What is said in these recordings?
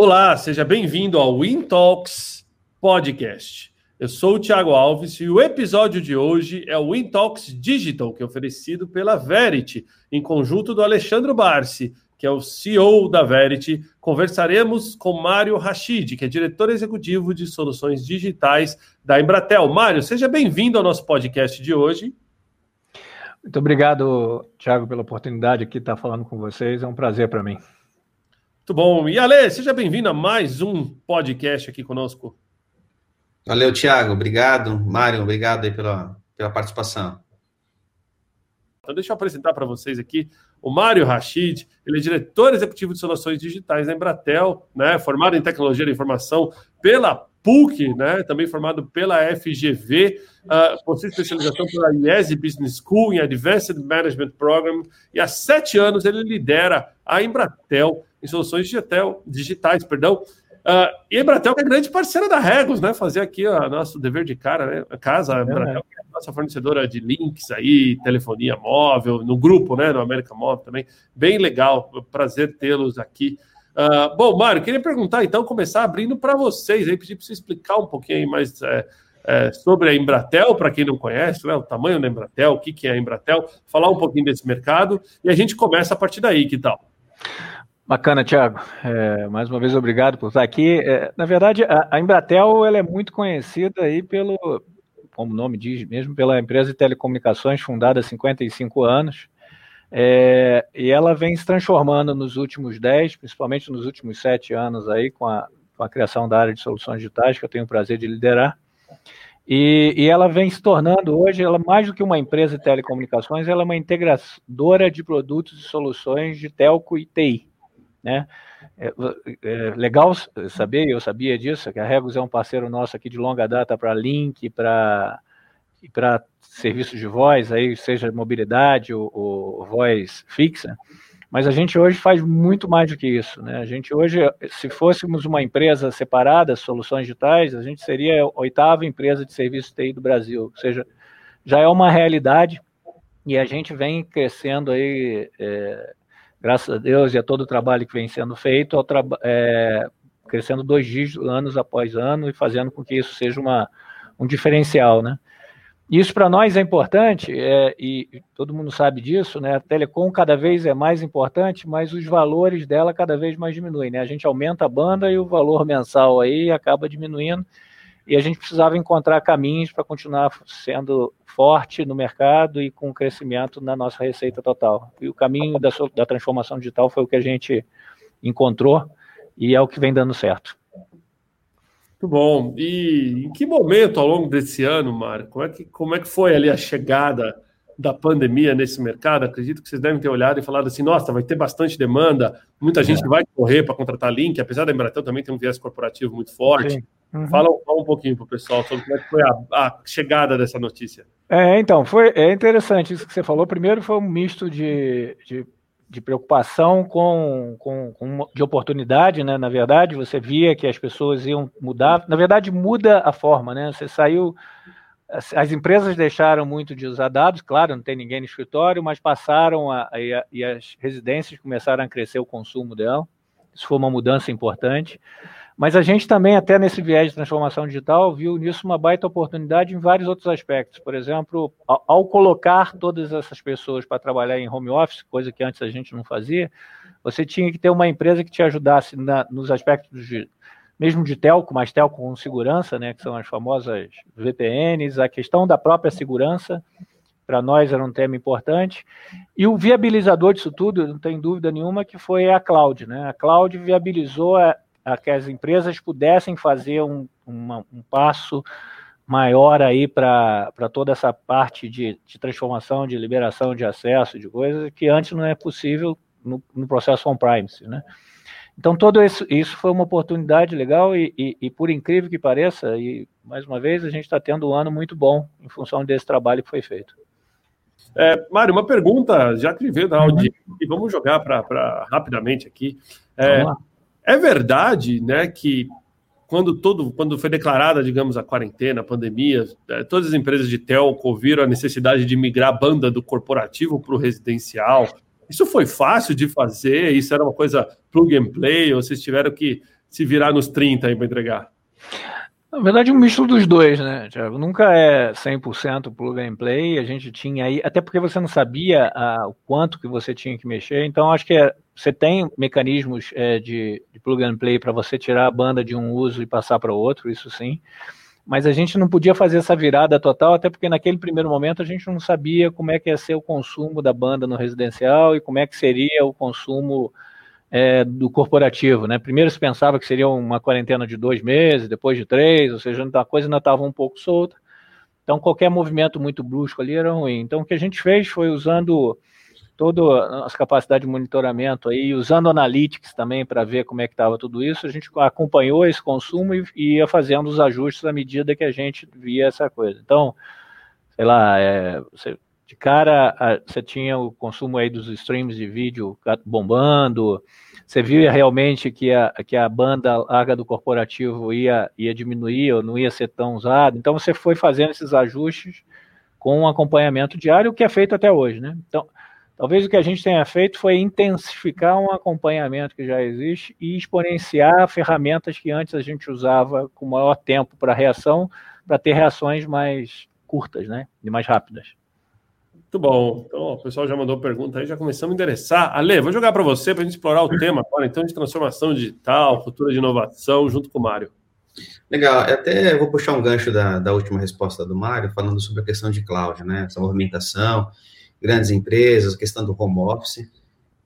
Olá, seja bem-vindo ao Win Talks Podcast. Eu sou o Thiago Alves e o episódio de hoje é o Win Talks Digital, que é oferecido pela Verity, em conjunto do Alexandre Barsi, que é o CEO da Verity. Conversaremos com Mário Rachid, que é diretor executivo de soluções digitais da Embratel. Mário, seja bem-vindo ao nosso podcast de hoje. Muito obrigado, Thiago, pela oportunidade aqui de estar falando com vocês. É um prazer para mim. Muito bom. E Ale, seja bem-vindo a mais um podcast aqui conosco. Valeu, Thiago. Obrigado. Mário, obrigado aí pela, pela participação. Então, deixa eu apresentar para vocês aqui o Mário Rachid. Ele é diretor executivo de soluções digitais da Embratel, né? formado em tecnologia da informação pela PUC, né? também formado pela FGV, uh, possui especialização pela IESE Business School em Advanced Management Program, e há sete anos ele lidera a Embratel em soluções digital, digitais, perdão. Uh, e a Embratel que é grande parceira da Regos, né? Fazer aqui o nosso dever de cara, né? A casa, a Embratel, que é a nossa fornecedora de links aí, telefonia móvel, no grupo, né? No América Móvel também. Bem legal, prazer tê-los aqui. Uh, bom, Mário, queria perguntar então, começar abrindo para vocês, aí pedir para você explicar um pouquinho mais é, é, sobre a Embratel, para quem não conhece, né, o tamanho da Embratel, o que, que é a Embratel, falar um pouquinho desse mercado e a gente começa a partir daí, que tal? Bacana, Thiago. É, mais uma vez, obrigado por estar aqui. É, na verdade, a, a, Embratel ela é muito conhecida aí pelo, como o nome diz mesmo, pela empresa de telecomunicações fundada há 55 anos. É, e ela vem se transformando nos últimos 10, principalmente nos últimos 7 anos aí, com a, com a criação da área de soluções digitais, que eu tenho o prazer de liderar. E, e, ela vem se tornando hoje, ela mais do que uma empresa de telecomunicações, ela é uma integradora de produtos e soluções de telco e TI. Né? É, é, legal saber, eu sabia disso, que a Regos é um parceiro nosso aqui de longa data para link, para para serviços de voz, aí seja mobilidade ou, ou, voz fixa, mas a gente hoje faz muito mais do que isso. Né? A gente hoje, se fôssemos uma empresa separada, soluções digitais, a gente seria a oitava empresa de serviço TI do Brasil, ou seja, já é uma realidade e a gente vem crescendo aí é, graças a Deus e a todo o trabalho que vem sendo feito, é, crescendo dois dígitos anos após ano e fazendo com que isso seja uma, um diferencial, né? Isso para nós é importante, é, e todo mundo sabe disso, né? A telecom cada vez é mais importante, mas os valores dela cada vez mais diminuem, né? A gente aumenta a banda e o valor mensal aí acaba diminuindo e a gente precisava encontrar caminhos para continuar sendo forte no mercado e com crescimento na nossa receita total. E o caminho da, da transformação digital foi o que a gente encontrou e é o que vem dando certo. Muito bom. E em que momento ao longo desse ano, Mário, como é que, como é que foi ali a chegada da pandemia nesse mercado? Acredito que vocês devem ter olhado e falado assim: nossa, vai ter bastante demanda, muita gente é. vai correr para contratar link, apesar da Embratel também ter um viés corporativo muito forte. Sim. Uhum. Fala, fala, um pouquinho para o pessoal sobre como é foi a, a, chegada dessa notícia. É, então, foi é interessante isso que você falou. Primeiro foi um misto de, de, de preocupação com, com, com, de oportunidade, né? Na verdade, você via que as pessoas iam mudar. Na verdade, muda a forma, né? Você saiu. As, as empresas deixaram muito de usar dados, claro, não tem ninguém no escritório, mas passaram a, a, e as residências começaram a crescer o consumo dela. Isso foi uma mudança importante. Mas a gente também, até nesse viés de transformação digital, viu nisso uma baita oportunidade em vários outros aspectos. Por exemplo, ao, colocar todas essas pessoas para trabalhar em home office, coisa que antes a gente não fazia, você tinha que ter uma empresa que te ajudasse na, nos aspectos de, mesmo de telco, mas telco com segurança, né, que são as famosas VPNs, a questão da própria segurança, para nós era um tema importante. E o viabilizador disso tudo, não tem dúvida nenhuma, que foi a cloud. Né? A cloud viabilizou a que as empresas pudessem fazer um, uma, um passo maior aí para toda essa parte de, de, transformação, de liberação de acesso, de coisas que antes não é possível no, no processo on-premise, né? Então, todo isso, isso foi uma oportunidade legal e, e, e, por incrível que pareça, e mais uma vez, a gente está tendo um ano muito bom em função desse trabalho que foi feito. É, Mário, uma pergunta, já que veio da audiência, uhum. e vamos jogar para rapidamente aqui. É, é verdade, né, que quando todo, quando foi declarada, digamos, a quarentena, a pandemia, é, todas as empresas de telco viram a necessidade de migrar a banda do corporativo para o residencial. Isso foi fácil de fazer? Isso era uma coisa plug and play? Ou vocês tiveram que se virar nos 30 aí para entregar? Na verdade, um misto dos dois, né, Thiago? Nunca é 100% plug and play. A gente tinha aí, até porque você não sabia ah, o quanto que você tinha que mexer. Então, acho que é, você tem mecanismos é, de, de, plug and play para você tirar a banda de um uso e passar para outro, isso sim. Mas a gente não podia fazer essa virada total, até porque naquele primeiro momento a gente não sabia como é que ia ser o consumo da banda no residencial e como é que seria o consumo é, do corporativo. Né? Primeiro se pensava que seria uma quarentena de dois meses, depois de três, ou seja, a coisa ainda estava um pouco solta. Então, qualquer movimento muito brusco ali era ruim. Então, o que a gente fez foi usando toda as capacidades de monitoramento aí, usando analytics também para ver como é que estava tudo isso, a gente acompanhou esse consumo e, ia fazendo os ajustes à medida que a gente via essa coisa. Então, sei lá, é, você, de cara a, você tinha o consumo aí dos streams de vídeo bombando, você via realmente que a, que a banda larga do corporativo ia, ia diminuir ou não ia ser tão usada, então você foi fazendo esses ajustes com um acompanhamento diário, o que é feito até hoje, né? Então, talvez o que a gente tenha feito foi intensificar um acompanhamento que já existe e exponenciar ferramentas que antes a gente usava com maior tempo para reação, para ter reações mais curtas, né? E mais rápidas. Muito bom. Então, o pessoal já mandou pergunta aí, já começamos a endereçar. Ale, vou jogar para você para a gente explorar o tema agora, então, de transformação digital, cultura de inovação, junto com o Mário. Legal. Até vou puxar um gancho da, da última resposta do Mário, falando sobre a questão de cloud, né? Essa movimentação, grandes empresas, a questão do home office.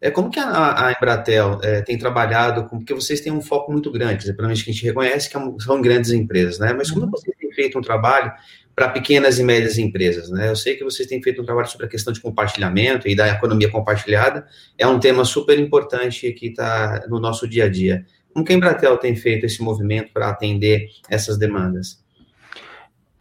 É, como que a, a Embratel é, tem trabalhado, com, porque vocês têm um foco muito grande, pelo menos que a gente reconhece que é são grandes empresas, né? Mas como uhum. vocês têm feito um trabalho para pequenas e médias empresas. Né? Eu sei que vocês têm feito um trabalho sobre a questão de compartilhamento e da economia compartilhada, é um tema super importante que está no nosso dia a dia. Como que a Embratel tem feito esse movimento para atender essas demandas?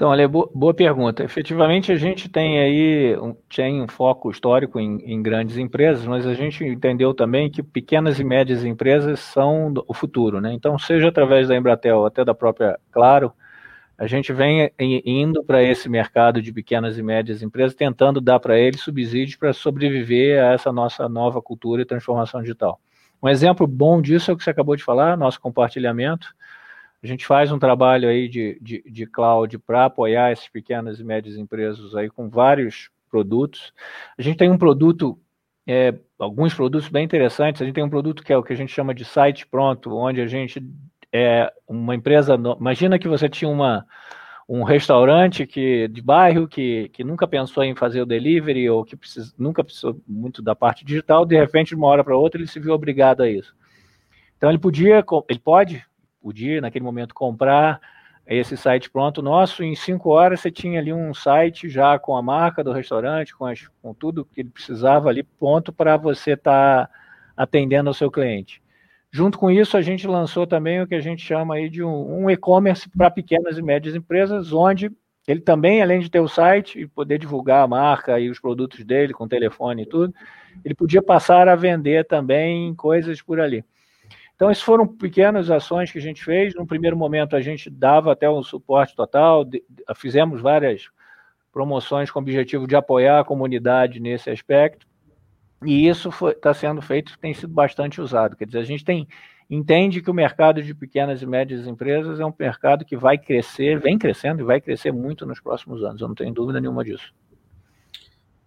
Então, olha, boa pergunta. Efetivamente, a gente tem aí um, tem um foco histórico em, em, grandes empresas, mas a gente entendeu também que pequenas e médias empresas são o futuro, né? Então, seja através da Embratel, até da própria Claro, a gente vem indo para esse mercado de pequenas e médias empresas, tentando dar para eles subsídios para sobreviver a essa nossa nova cultura e transformação digital. Um exemplo bom disso é o que você acabou de falar, nosso compartilhamento. A gente faz um trabalho aí de, de, de cloud para apoiar essas pequenas e médias empresas aí com vários produtos. A gente tem um produto, é, alguns produtos bem interessantes. A gente tem um produto que é o que a gente chama de site pronto, onde a gente é, uma empresa. Imagina que você tinha uma, um restaurante que, de bairro que, que nunca pensou em fazer o delivery ou que precisa, nunca precisou muito da parte digital, de repente, de uma hora para outra, ele se viu obrigado a isso. Então, ele podia, ele pode, podia, naquele momento, comprar esse site pronto nosso. Em cinco horas, você tinha ali um site já com a marca do restaurante, com, as, com tudo que ele precisava ali pronto para você estar tá atendendo ao seu cliente. Junto com isso, a gente lançou também o que a gente chama aí de um, um e-commerce para pequenas e médias empresas, onde ele também, além de ter o site e poder divulgar a marca e os produtos dele com telefone e tudo, ele podia passar a vender também coisas por ali. Então, essas foram pequenas ações que a gente fez. No primeiro momento, a gente dava até um suporte total, fizemos várias promoções com o objetivo de apoiar a comunidade nesse aspecto. E isso está sendo feito, tem sido bastante usado. Quer dizer, a gente tem entende que o mercado de pequenas e médias empresas é um mercado que vai crescer, vem crescendo e vai crescer muito nos próximos anos. Eu não tenho dúvida nenhuma disso.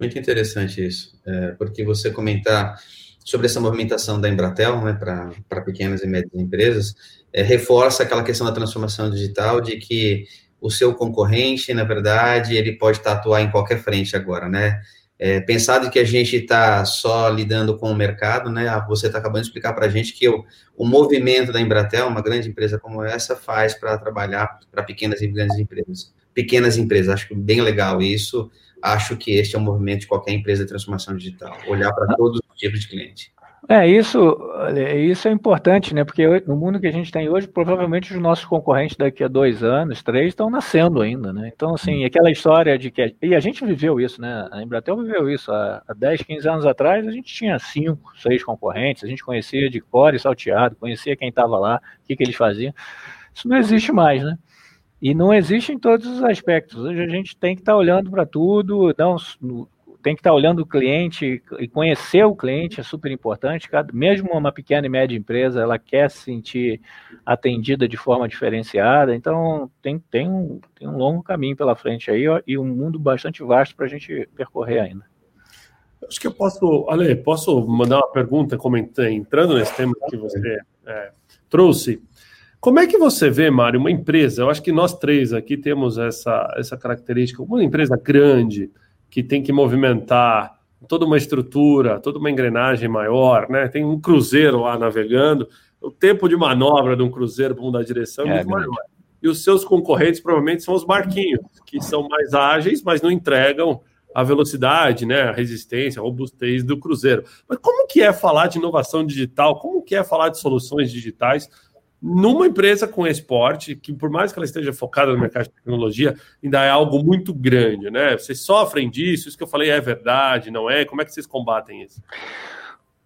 Muito interessante isso, é, porque você comentar sobre essa movimentação da Embratel né, para pequenas e médias empresas é, reforça aquela questão da transformação digital de que o seu concorrente, na verdade, ele pode estar atuar em qualquer frente agora, né? É, pensado que a gente está só lidando com o mercado, né? Ah, você está acabando de explicar para a gente que o, o movimento da Embratel, uma grande empresa como essa, faz para trabalhar para pequenas e grandes empresas. Pequenas empresas, acho bem legal isso. Acho que este é um movimento de qualquer empresa de transformação digital, olhar para todos de cliente. É, isso, isso é importante, né? Porque no mundo que a gente tem hoje, provavelmente os nossos concorrentes daqui a dois anos, três, estão nascendo ainda, né? Então, assim, uhum. aquela história de que. E a gente viveu isso, né? A Embratel viveu isso. Há, há 10, 15 anos atrás, a gente tinha cinco, seis concorrentes, a gente conhecia de core salteado, conhecia quem estava lá, o que, que eles faziam. Isso não existe mais, né? E não existe em todos os aspectos. Hoje a gente tem que estar tá olhando para tudo, não, tem que estar olhando o cliente e conhecer o cliente é super importante. Mesmo uma pequena e média empresa, ela quer se sentir atendida de forma diferenciada. Então, tem, tem, um, tem um longo caminho pela frente aí e um mundo bastante vasto para a gente percorrer ainda. Acho que eu posso, Ale, posso mandar uma pergunta entrando nesse tema que você é, trouxe. Como é que você vê, Mário, uma empresa? Eu acho que nós três aqui temos essa, essa característica. Uma empresa grande que tem que movimentar toda uma estrutura, toda uma engrenagem maior, né? Tem um cruzeiro lá navegando. O tempo de manobra de um cruzeiro para mudar a direção é, é muito maior. E os seus concorrentes provavelmente são os barquinhos, que são mais ágeis, mas não entregam a velocidade, né, a resistência, a robustez do cruzeiro. Mas como que é falar de inovação digital? Como que é falar de soluções digitais numa empresa com esporte, que por mais que ela esteja focada no mercado de tecnologia, ainda é algo muito grande, né? Vocês sofrem disso? Isso que eu falei é verdade, não é? Como é que vocês combatem isso?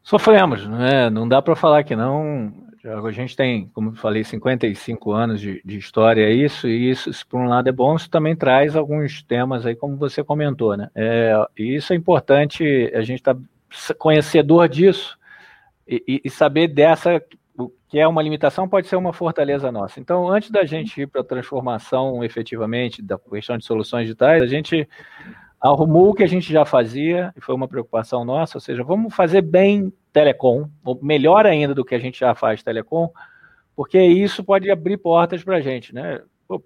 Sofremos, né? Não dá para falar que não. A gente tem, como eu falei, 55 anos de, de história, isso, e isso, se por um lado é bom, isso também traz alguns temas aí, como você comentou, né? É, e isso é importante, a gente tá conhecedor disso e, e saber dessa, o que é uma limitação pode ser uma fortaleza nossa. Então, antes da gente ir para a transformação efetivamente da questão de soluções digitais, a gente arrumou o que a gente já fazia, e foi uma preocupação nossa, ou seja, vamos fazer bem telecom, ou melhor ainda do que a gente já faz telecom, porque isso pode abrir portas para a gente, né? Pô,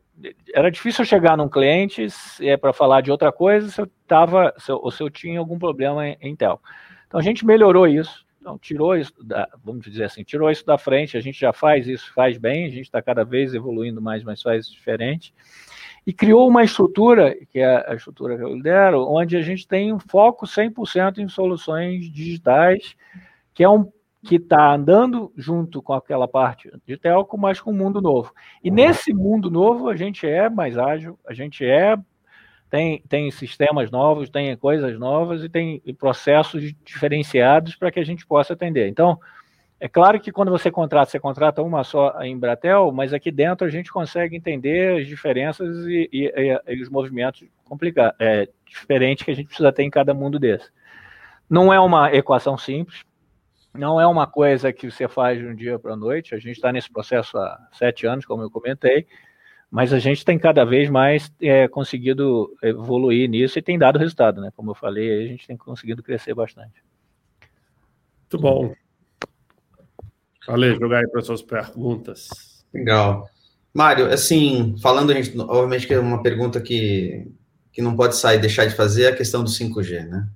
era difícil chegar num cliente é para falar de outra coisa se eu tava, se eu, ou se eu tinha algum problema em, em tel. Então a gente melhorou isso, então tirou isso, da, vamos dizer assim, tirou isso da frente. A gente já faz isso, faz bem. A gente está cada vez evoluindo mais, mas faz diferente e criou uma estrutura, que é a estrutura que eu lidero, onde a gente tem um foco 100% em soluções digitais, que é um que está andando junto com aquela parte de telco, mas com o mundo novo. E nesse mundo novo a gente é mais ágil, a gente é tem, tem sistemas novos, tem coisas novas e tem processos diferenciados para que a gente possa atender. Então, é claro que quando você contrata, você contrata uma só em Bratel, mas aqui dentro a gente consegue entender as diferenças e, e, e os movimentos complicados, é, diferentes que a gente precisa ter em cada mundo desse. Não é uma equação simples, não é uma coisa que você faz de um dia para a noite. A gente está nesse processo há sete anos, como eu comentei, mas a gente tem cada vez mais é, conseguido evoluir nisso e tem dado resultado, né? Como eu falei, a gente tem conseguido crescer bastante. Muito bom. Ale, jogar aí para suas perguntas. Legal. Mário, assim, falando, a gente, obviamente que é uma pergunta que, que não pode sair, deixar de fazer, é a questão do 5G, né?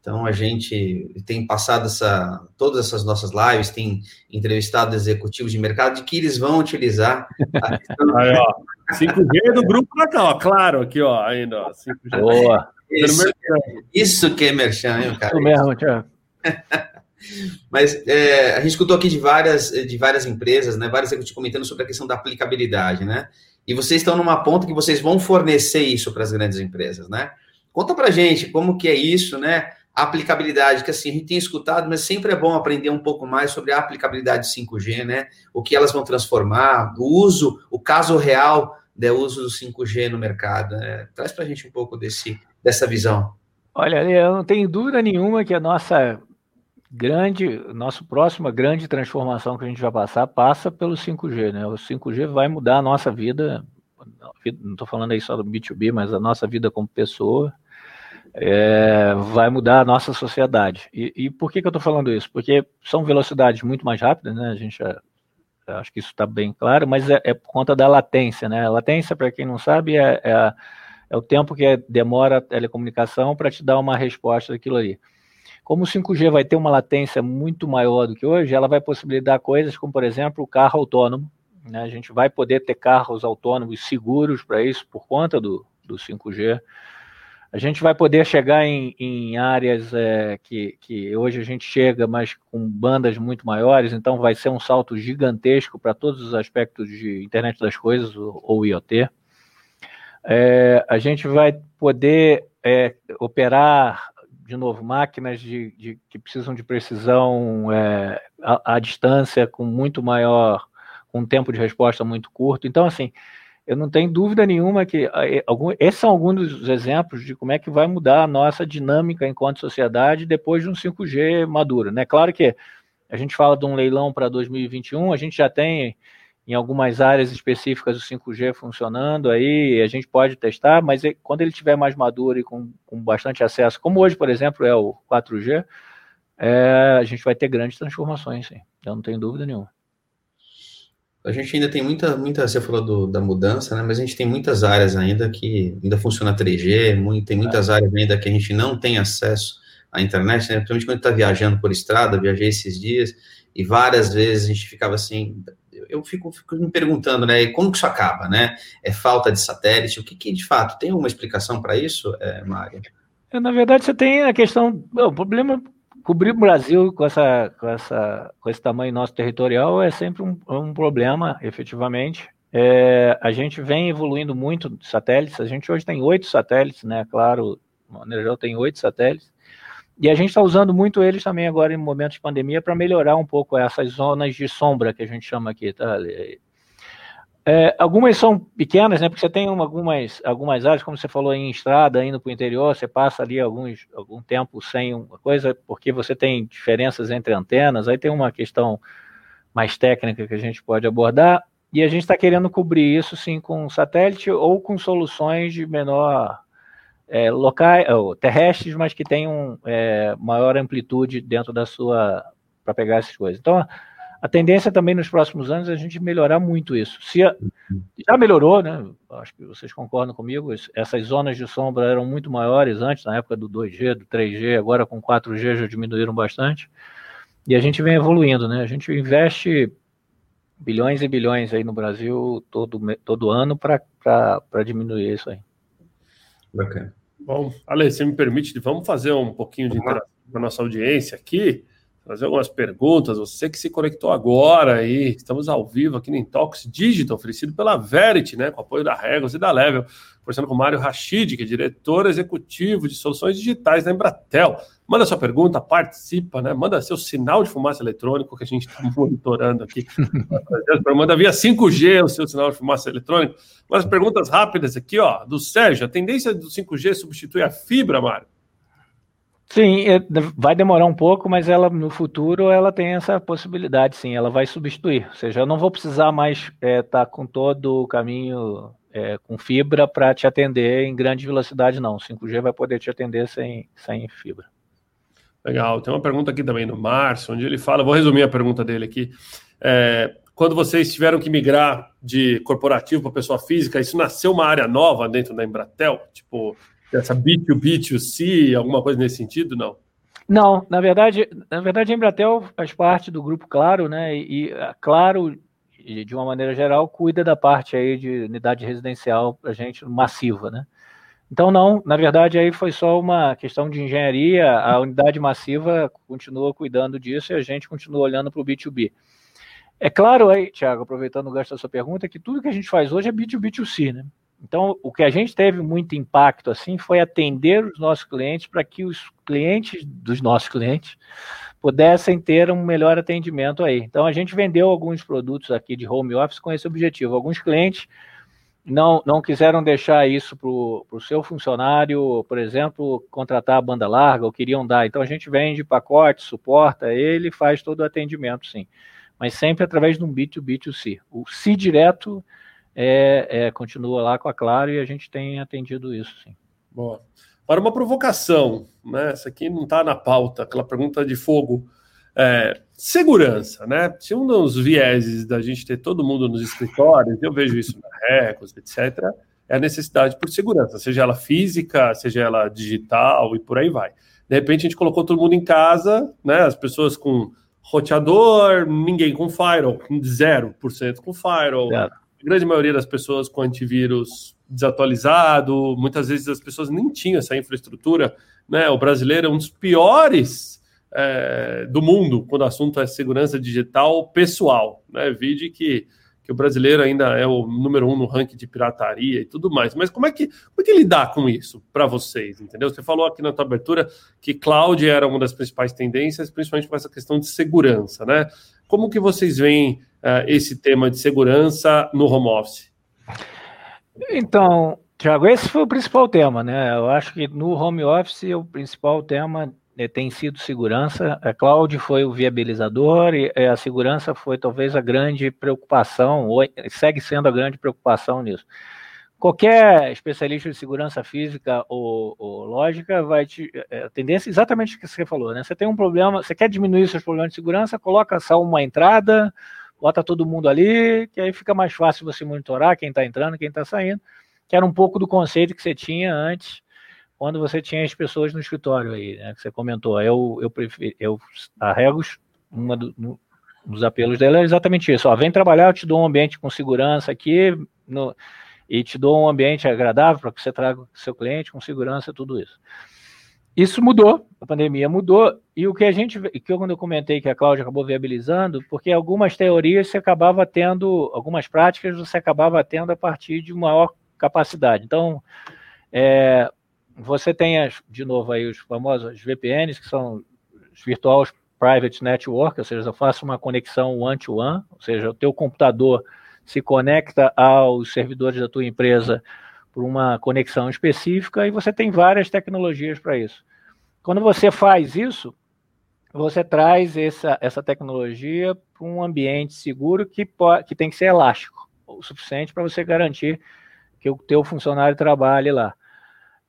Então, a gente tem passado essa, todas essas nossas lives, tem entrevistado executivos de mercado de que eles vão utilizar a questão... Aí, ó, 5G do grupo cá, ó, claro, aqui, ó, ainda, ó, 5G. Boa. Isso, isso que é merchan, cara? Isso mesmo, Tiago. Mas é, a gente escutou aqui de várias, de várias empresas, né, vários executivos comentando sobre a questão da aplicabilidade, né? E vocês estão numa ponta que vocês vão fornecer isso para as grandes empresas, né? Conta para gente como que é isso, né? A aplicabilidade, que assim, a gente tem escutado, mas sempre é bom aprender um pouco mais sobre a aplicabilidade 5G, né? O que elas vão transformar, o uso, o caso real do uso do 5G no mercado. Né? Traz para a gente um pouco desse, dessa visão. Olha, eu não tenho dúvida nenhuma que a nossa grande, nossa próxima grande transformação que a gente vai passar passa pelo 5G, né? O 5G vai mudar a nossa vida, não estou falando aí só do B2B, mas a nossa vida como pessoa, é, vai mudar a nossa sociedade. E, e por que, que eu estou falando isso? Porque são velocidades muito mais rápidas, né? A gente já, acho que isso está bem claro, mas é, é, por conta da latência, né? A latência, para quem não sabe, é, é, é o tempo que demora a telecomunicação para te dar uma resposta daquilo ali. Como o 5G vai ter uma latência muito maior do que hoje, ela vai possibilitar coisas como, por exemplo, o carro autônomo. Né? A gente vai poder ter carros autônomos seguros para isso por conta do, do 5G. A gente vai poder chegar em, em áreas é, que, que hoje a gente chega, mas com bandas muito maiores, então vai ser um salto gigantesco para todos os aspectos de internet das coisas ou, ou IoT. É, a gente vai poder é, operar de novo, máquinas de, de que precisam de precisão é, à, à, distância com muito maior, com um tempo de resposta muito curto. Então, assim, eu não tenho dúvida nenhuma que eh, algum, esses são alguns dos exemplos de como é que vai mudar a nossa dinâmica enquanto sociedade depois de um 5G maduro. Né? Claro que a gente fala de um leilão para 2021, a gente já tem em algumas áreas específicas o 5G funcionando aí, a gente pode testar, mas quando ele estiver mais maduro e com, com bastante acesso, como hoje, por exemplo, é o 4G, é, a gente vai ter grandes transformações, sim. Eu não tenho dúvida nenhuma. A gente ainda tem muita, muita você falou do, da mudança, né? Mas a gente tem muitas áreas ainda que ainda funciona 3G, muito, tem muitas é. áreas ainda que a gente não tem acesso à internet, né? Principalmente quando está viajando por estrada, viajei esses dias, e várias vezes a gente ficava assim, eu fico, fico, me perguntando, né, como que isso acaba, né? É falta de satélite? O que, que de fato tem alguma explicação para isso, é, Mário? É, na verdade, você tem a questão. o problema cobrir o Brasil com, essa, com, essa, com esse tamanho nosso territorial é sempre um, um problema, efetivamente. É, a gente vem evoluindo muito de satélites. A gente hoje tem oito satélites, né? Claro, o Energel tem oito satélites. E a gente está usando muito eles também agora em momentos de pandemia para melhorar um pouco essas zonas de sombra que a gente chama aqui, tá? É, algumas são pequenas, né? Porque você tem uma, algumas, algumas áreas, como você falou, em estrada, indo para o interior, você passa ali alguns, algum tempo sem uma coisa, porque você tem diferenças entre antenas, aí tem uma questão mais técnica que a gente pode abordar, e a gente está querendo cobrir isso sim com satélite ou com soluções de menor é, locais, terrestres, mas que tenham é, maior amplitude dentro da sua para pegar essas coisas. Então a tendência também nos próximos anos é a gente melhorar muito isso. Se a, já melhorou, né? Acho que vocês concordam comigo. Essas zonas de sombra eram muito maiores antes, na época do 2G, do 3G, agora com 4G já diminuíram bastante. E a gente vem evoluindo, né? A gente investe bilhões e bilhões aí no Brasil todo, todo ano para diminuir isso aí. Bacana. Bom, Ale, se me permite, vamos fazer um pouquinho de interação com a nossa audiência aqui fazer algumas perguntas. Você que se conectou agora aí, estamos ao vivo aqui no Intox Digital, oferecido pela Verity, né, com apoio da Regos e da Level, conversando com o Mário Rachid, que é diretor executivo de soluções digitais da Embratel. Manda sua pergunta, participa, né? Manda seu sinal de fumaça eletrônico que a gente está monitorando aqui. Manda via 5G o seu sinal de fumaça eletrônico. Umas perguntas rápidas aqui, ó, do Sérgio. A tendência do 5G substitui a fibra, Mário? Sim, é, vai demorar um pouco, mas ela no futuro ela tem essa possibilidade, sim, ela vai substituir. Ou seja, eu não vou precisar mais estar é, tá com todo o caminho é, com fibra para te atender em grande velocidade, não. O 5G vai poder te atender sem, sem fibra. Legal. Tem uma pergunta aqui também no Márcio, onde ele fala, vou resumir a pergunta dele aqui. É, quando vocês tiveram que migrar de corporativo para pessoa física, isso nasceu uma área nova dentro da Embratel? Tipo, essa B2B, B2C, alguma coisa nesse sentido, não? Não, na verdade, na verdade a Embratel faz parte do grupo Claro, né? E Claro, de uma maneira geral, cuida da parte aí de unidade residencial para gente massiva, né? Então não, na verdade aí foi só uma questão de engenharia, a unidade massiva continua cuidando disso e a gente continua olhando para o B2B. É claro aí, Thiago, aproveitando o gasto da sua pergunta, que tudo que a gente faz hoje é B2B2C, né? Então, o que a gente teve muito impacto assim foi atender os nossos clientes para que os clientes dos nossos clientes pudessem ter um melhor atendimento aí. Então, a gente vendeu alguns produtos aqui de home office com esse objetivo. Alguns clientes não, não quiseram deixar isso para o seu funcionário, por exemplo, contratar a banda larga ou queriam dar. Então, a gente vende pacote, suporta ele, faz todo o atendimento, sim. Mas sempre através de um B2B2C. O C direto é, é, continua lá com a Claro e a gente tem atendido isso, sim. Boa. Para uma provocação, né? Essa aqui não está na pauta, aquela pergunta de fogo. É, segurança, né? Se um dos vieses da gente ter todo mundo nos escritórios, eu vejo isso na Recos, etc., é a necessidade por segurança, seja ela física, seja ela digital e por aí vai. De repente a gente colocou todo mundo em casa, né? As pessoas com roteador, ninguém com firewall, 0% com firewall, a grande maioria das pessoas com antivírus desatualizado, muitas vezes as pessoas nem tinham essa infraestrutura, né? O brasileiro é um dos piores é, do mundo quando o assunto é segurança digital pessoal, né? Vide que, que o brasileiro ainda é o número um no ranking de pirataria e tudo mais. Mas como é que, como é que lidar com isso para vocês, entendeu? Você falou aqui na tua abertura que cloud era uma das principais tendências, principalmente com essa questão de segurança, né? Como que vocês veem uh, esse tema de segurança no home office? Então, Tiago, esse foi o principal tema, né? Eu acho que no home office o principal tema né, tem sido segurança. A cloud foi o viabilizador e a segurança foi talvez a grande preocupação, ou segue sendo a grande preocupação nisso. Qualquer especialista de segurança física ou, ou lógica vai te. É, a tendência é exatamente o que você falou, né? Você tem um problema, você quer diminuir seus problemas de segurança, coloca só uma entrada, bota todo mundo ali, que aí fica mais fácil você monitorar quem está entrando, quem está saindo, que era um pouco do conceito que você tinha antes quando você tinha as pessoas no escritório aí, né, que você comentou. Eu, eu, prefiro, eu a uma do, no, dos apelos dela é exatamente isso. Ó, vem trabalhar, eu te dou um ambiente com segurança aqui no, e te dou um ambiente agradável para que você traga seu cliente com segurança, tudo isso. Isso mudou, a pandemia mudou, e o que a gente, que eu, quando eu comentei que a Cláudia acabou viabilizando, porque algumas teorias você acabava tendo, algumas práticas você acabava tendo a partir de maior capacidade. Então, é, você tem, as, de novo, aí os famosos VPNs, que são os Virtual Private Network, ou seja, eu faço uma conexão one-to-one, -one, ou seja, o teu computador se conecta aos servidores da tua empresa por uma conexão específica e você tem várias tecnologias para isso. Quando você faz isso, você traz essa, essa tecnologia para um ambiente seguro que, pode, que tem que ser elástico, o suficiente para você garantir que o teu funcionário trabalhe lá.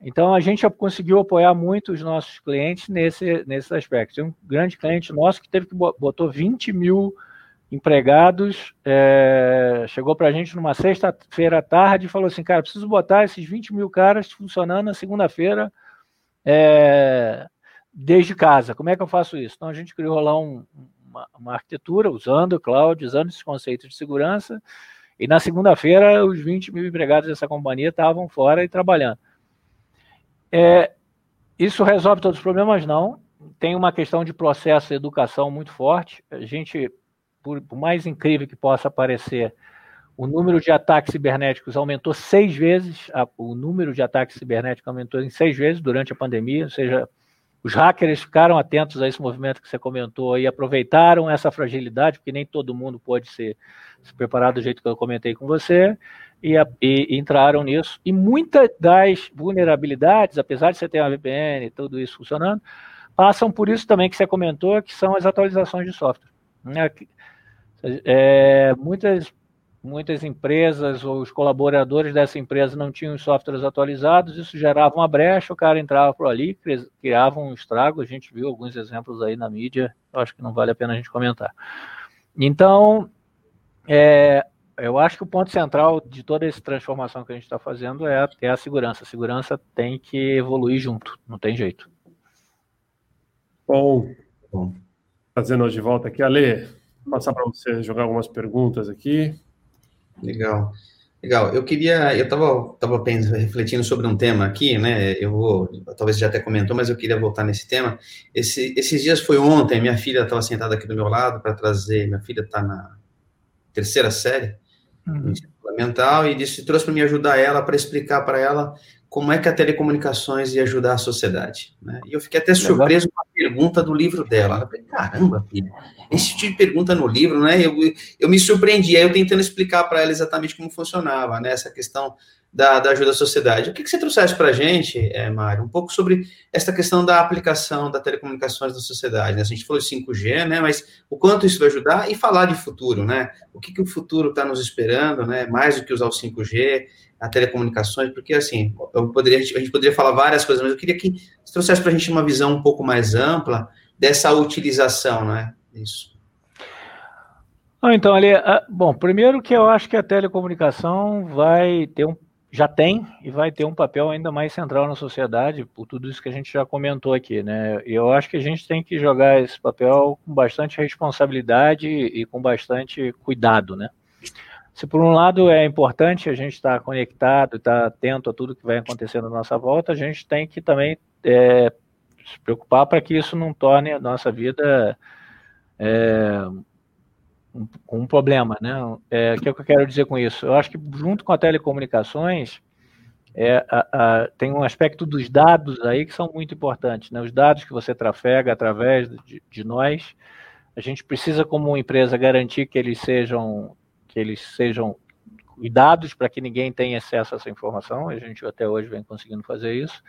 Então, a gente conseguiu apoiar muito os nossos clientes nesse, nesse aspecto. Tem um grande cliente nosso que teve que botou 20 mil empregados, é, chegou para a gente numa sexta-feira à tarde e falou assim, cara, preciso botar esses 20 mil caras funcionando na segunda-feira é, desde casa. Como é que eu faço isso? Então, a gente criou lá um, uma, uma arquitetura usando o cloud, usando esses conceitos de segurança, e na segunda-feira os 20 mil empregados dessa companhia estavam fora e trabalhando. É, isso resolve todos os problemas? Não. Tem uma questão de processo de educação muito forte. A gente, por, por mais incrível que possa parecer, o número de ataques cibernéticos aumentou seis vezes, a, o número de ataques cibernéticos aumentou em seis vezes durante a pandemia, ou seja, os hackers ficaram atentos a esse movimento que você comentou e aproveitaram essa fragilidade, porque nem todo mundo pode ser, se preparar do jeito que eu comentei com você, e, e, entraram nisso. E muitas das vulnerabilidades, apesar de você ter uma VPN e tudo isso funcionando, passam por isso também que você comentou, que são as atualizações de software. Né? É, muitas, muitas empresas ou os colaboradores dessa empresa não tinham os softwares atualizados, isso gerava uma brecha, o cara entrava por ali, criava um estrago, a gente viu alguns exemplos aí na mídia, acho que não vale a pena a gente comentar. Então, é, eu acho que o ponto central de toda essa transformação que a gente está fazendo é, é a segurança. A segurança tem que evoluir junto, não tem jeito. Bom, Bom. trazendo de volta aqui, Ale, passar para você jogar algumas perguntas aqui. Legal. Legal. Eu queria, eu estava tava pensando, refletindo sobre um tema aqui, né? Eu vou, talvez já até comentou, mas eu queria voltar nesse tema. Esse, esses dias foi ontem, minha filha estava sentada aqui do meu lado para trazer, minha filha está na terceira série, uhum. fundamental, e disse, trouxe para me ajudar ela, para explicar para ela como é que a telecomunicações ia ajudar a sociedade. Né? E eu fiquei até surpreso com a pergunta do livro dela. Ela falei, caramba, filha, esse tipo de pergunta no livro, né? Eu, eu me surpreendi, aí eu tentando explicar para ela exatamente como funcionava, né? Essa questão da, da ajuda à sociedade. O que, que você trouxesse para a gente, é, Mário, um pouco sobre essa questão da aplicação da telecomunicações na sociedade. Né? A gente falou de 5G, né? mas o quanto isso vai ajudar e falar de futuro, né? O que, que o futuro está nos esperando, né? mais do que usar o 5G, a telecomunicações, porque assim, eu poderia, a gente poderia falar várias coisas, mas eu queria que você trouxesse para a gente uma visão um pouco mais ampla dessa utilização, né? Isso. Então, ali, ah, bom, primeiro que eu acho que a telecomunicação vai ter um já tem e vai ter um papel ainda mais central na sociedade, por tudo isso que a gente já comentou aqui, né? Eu acho que a gente tem que jogar esse papel com bastante responsabilidade e com bastante cuidado, né? Se por um lado é importante a gente estar conectado, estar atento a tudo que vai acontecendo à nossa volta, a gente tem que também é, se preocupar para que isso não torne a nossa vida é, um, um problema, né? É, o que, é que eu quero dizer com isso? Eu acho que junto com a telecomunicações é, a, a, tem um aspecto dos dados aí que são muito importantes, né? Os dados que você trafega através de, de nós, a gente precisa como empresa garantir que eles sejam que eles sejam e dados para que ninguém tenha acesso a essa informação. A gente até hoje vem conseguindo fazer isso.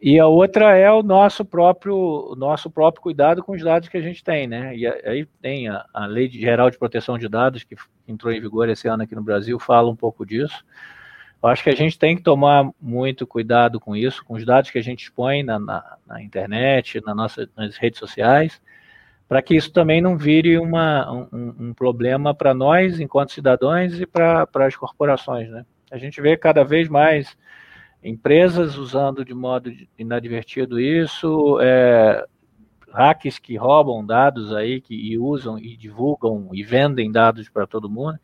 E a outra é o nosso próprio, nosso próprio cuidado com os dados que a gente tem, né? E aí tem a, a Lei Geral de Proteção de Dados, que entrou em vigor esse ano aqui no Brasil, fala um pouco disso. Eu acho que a gente tem que tomar muito cuidado com isso, com os dados que a gente expõe na, na, na internet, na nossa, nas redes sociais, para que isso também não vire uma, um, um problema para nós, enquanto cidadãos, e para as corporações, né? A gente vê cada vez mais empresas usando de modo inadvertido isso, é, hacks que roubam dados aí, que e usam e divulgam e vendem dados para todo mundo.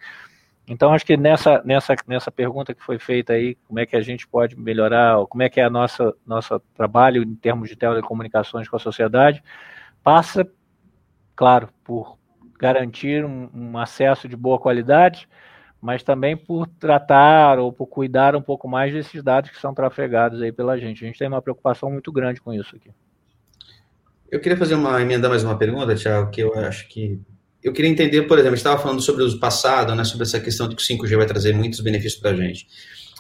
Então, acho que nessa, nessa, nessa pergunta que foi feita aí, como é que a gente pode melhorar, como é que é a nossa nosso trabalho em termos de telecomunicações com a sociedade, passa, claro, por garantir um, um acesso de boa qualidade, mas também por tratar ou por cuidar um pouco mais desses dados que são trafegados aí pela gente. A gente tem uma preocupação muito grande com isso aqui. Eu queria fazer uma emendar mais uma pergunta, Tiago, que eu acho que eu queria entender, por exemplo, estava falando sobre o passado, né, sobre essa questão de que o 5G vai trazer muitos benefícios para a gente.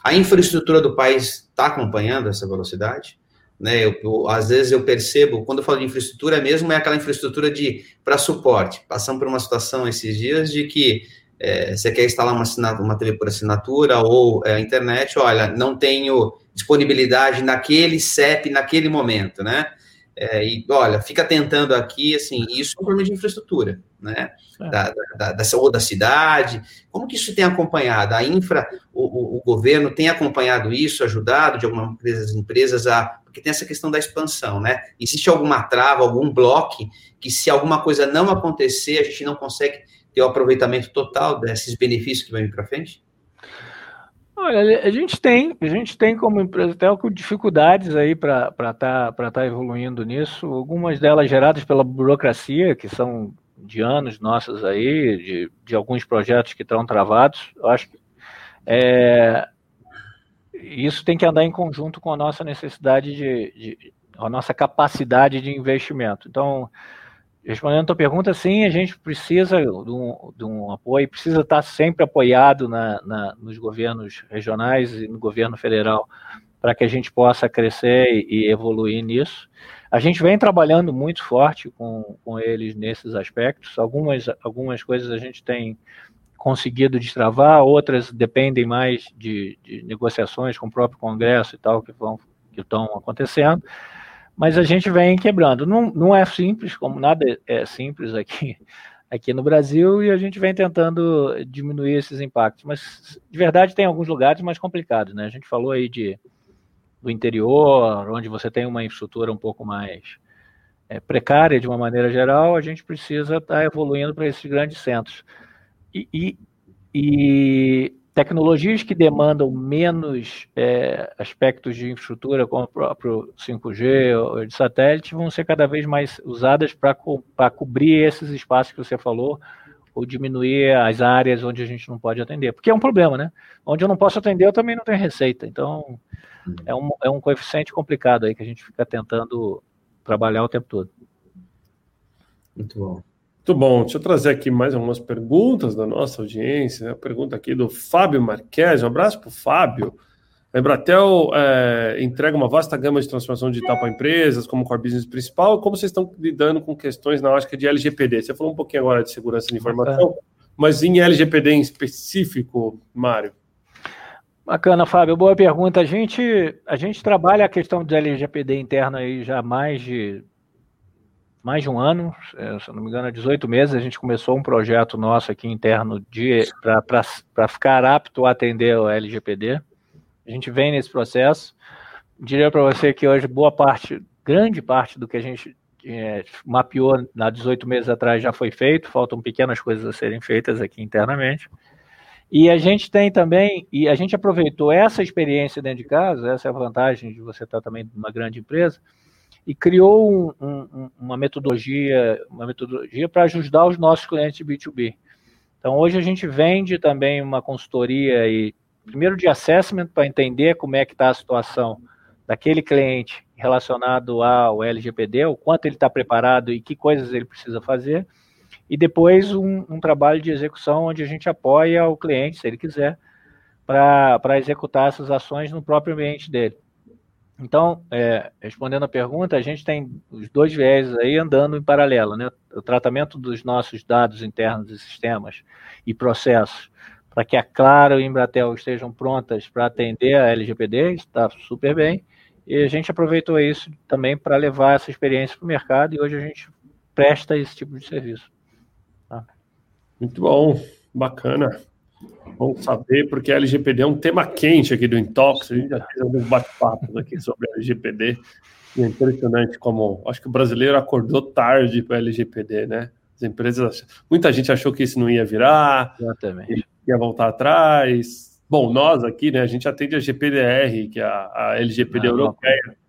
A infraestrutura do país está acompanhando essa velocidade? Né, eu, eu, às vezes eu percebo, quando eu falo de infraestrutura mesmo, é aquela infraestrutura de para suporte. Passamos por uma situação esses dias de que é, você quer instalar uma, uma TV por assinatura ou é, internet, olha, não tenho disponibilidade naquele CEP, naquele momento, né? É, e olha, fica tentando aqui, assim, isso é um problema de infraestrutura, né? É. Da, da, da, ou da cidade. Como que isso tem acompanhado? A infra, o, o, o governo tem acompanhado isso, ajudado de algumas empresas, empresas a. Porque tem essa questão da expansão, né? Existe alguma trava, algum bloco que, se alguma coisa não acontecer, a gente não consegue ter o aproveitamento total desses benefícios que vão vir para frente? Olha, a gente tem, a gente tem como empresa telco dificuldades aí para estar tá, para tá evoluindo nisso, algumas delas geradas pela burocracia, que são de anos nossos aí, de, de alguns projetos que estão travados. Eu acho que é, isso tem que andar em conjunto com a nossa necessidade de, de a nossa capacidade de investimento. Então, Respondendo a tua pergunta, sim, a gente precisa de um, de um apoio, precisa estar sempre apoiado na, na, nos governos regionais e no governo federal para que a gente possa crescer e, e, evoluir nisso. A gente vem trabalhando muito forte com, com eles nesses aspectos. Algumas, algumas coisas a gente tem conseguido destravar, outras dependem mais de, de negociações com o próprio Congresso e tal que, vão, que estão acontecendo mas a gente vem quebrando. Não, não é simples, como nada é simples aqui, aqui no Brasil, e a gente vem tentando diminuir esses impactos. Mas, de verdade, tem alguns lugares mais complicados, né? A gente falou aí de, do interior, onde você tem uma infraestrutura um pouco mais é, precária de uma maneira geral, a gente precisa estar tá evoluindo para esses grandes centros. E, e, e tecnologias que demandam menos é, aspectos de infraestrutura, como o próprio 5G ou de satélite, vão ser cada vez mais usadas para co cobrir esses espaços que você falou, ou diminuir as áreas onde a gente não pode atender. Porque é um problema, né? Onde eu não posso atender, eu também não tenho receita. Então, é um, é um coeficiente complicado aí que a gente fica tentando trabalhar o tempo todo. Muito bom. Muito bom. Deixa eu trazer aqui mais algumas perguntas da nossa audiência. A pergunta aqui do Fábio Marques. Um abraço para o Fábio. A Embratel é, entrega uma vasta gama de transformação digital para empresas, como core business principal. Como vocês estão lidando com questões na ótica de LGPD? Você falou um pouquinho agora de segurança de informação, mas em LGPD em específico, Mário? Bacana, Fábio. Boa pergunta. A gente, a gente trabalha a questão do LGPD interno aí já há mais de mais de um ano, é, se não me engano, 18 meses, a gente começou um projeto nosso aqui interno para ficar apto a atender o LGPD. A gente vem nesse processo. Diria para você que hoje boa parte, grande parte do que a gente é, mapeou há 18 meses atrás já foi feito, faltam pequenas coisas a serem feitas aqui internamente. E a gente tem também, e a gente aproveitou essa experiência dentro de casa, essa é a vantagem de você estar também numa grande empresa, e criou um, um, uma metodologia, uma metodologia para ajudar os nossos clientes B2B. Então hoje a gente vende também uma consultoria e primeiro de assessment para entender como é que está a situação daquele cliente relacionado ao LGPD, o quanto ele está preparado e que coisas ele precisa fazer. E depois um, um trabalho de execução onde a gente apoia o cliente, se ele quiser, para executar essas ações no próprio ambiente dele. Então, é, respondendo a pergunta, a gente tem os dois viés aí andando em paralelo, né? O tratamento dos nossos dados internos e sistemas e processos para que a Claro e a Embratel estejam prontas para atender a LGPD, está super bem. E a gente aproveitou isso também para levar essa experiência para o mercado e hoje a gente presta esse tipo de serviço. Muito bom, bacana. Bom saber, porque a LGPD é um tema quente aqui do Intox. A gente já fez alguns bate-papos aqui sobre a LGPD. E é impressionante como acho que o brasileiro acordou tarde para a LGPD, né? As empresas, muita gente achou que isso não ia virar, Exatamente. ia voltar atrás. Bom, nós aqui, né, a gente atende a GPDR, que é a, a LGPD ah, europeia